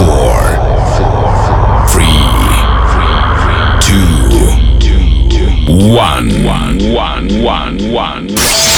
four, three, two, one, one, one, one, one.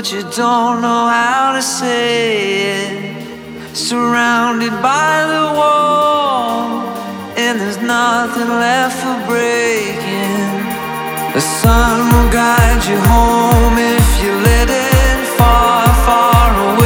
But you don't know how to say it. Surrounded by the wall, and there's nothing left for breaking. The sun will guide you home if you let it far, far away.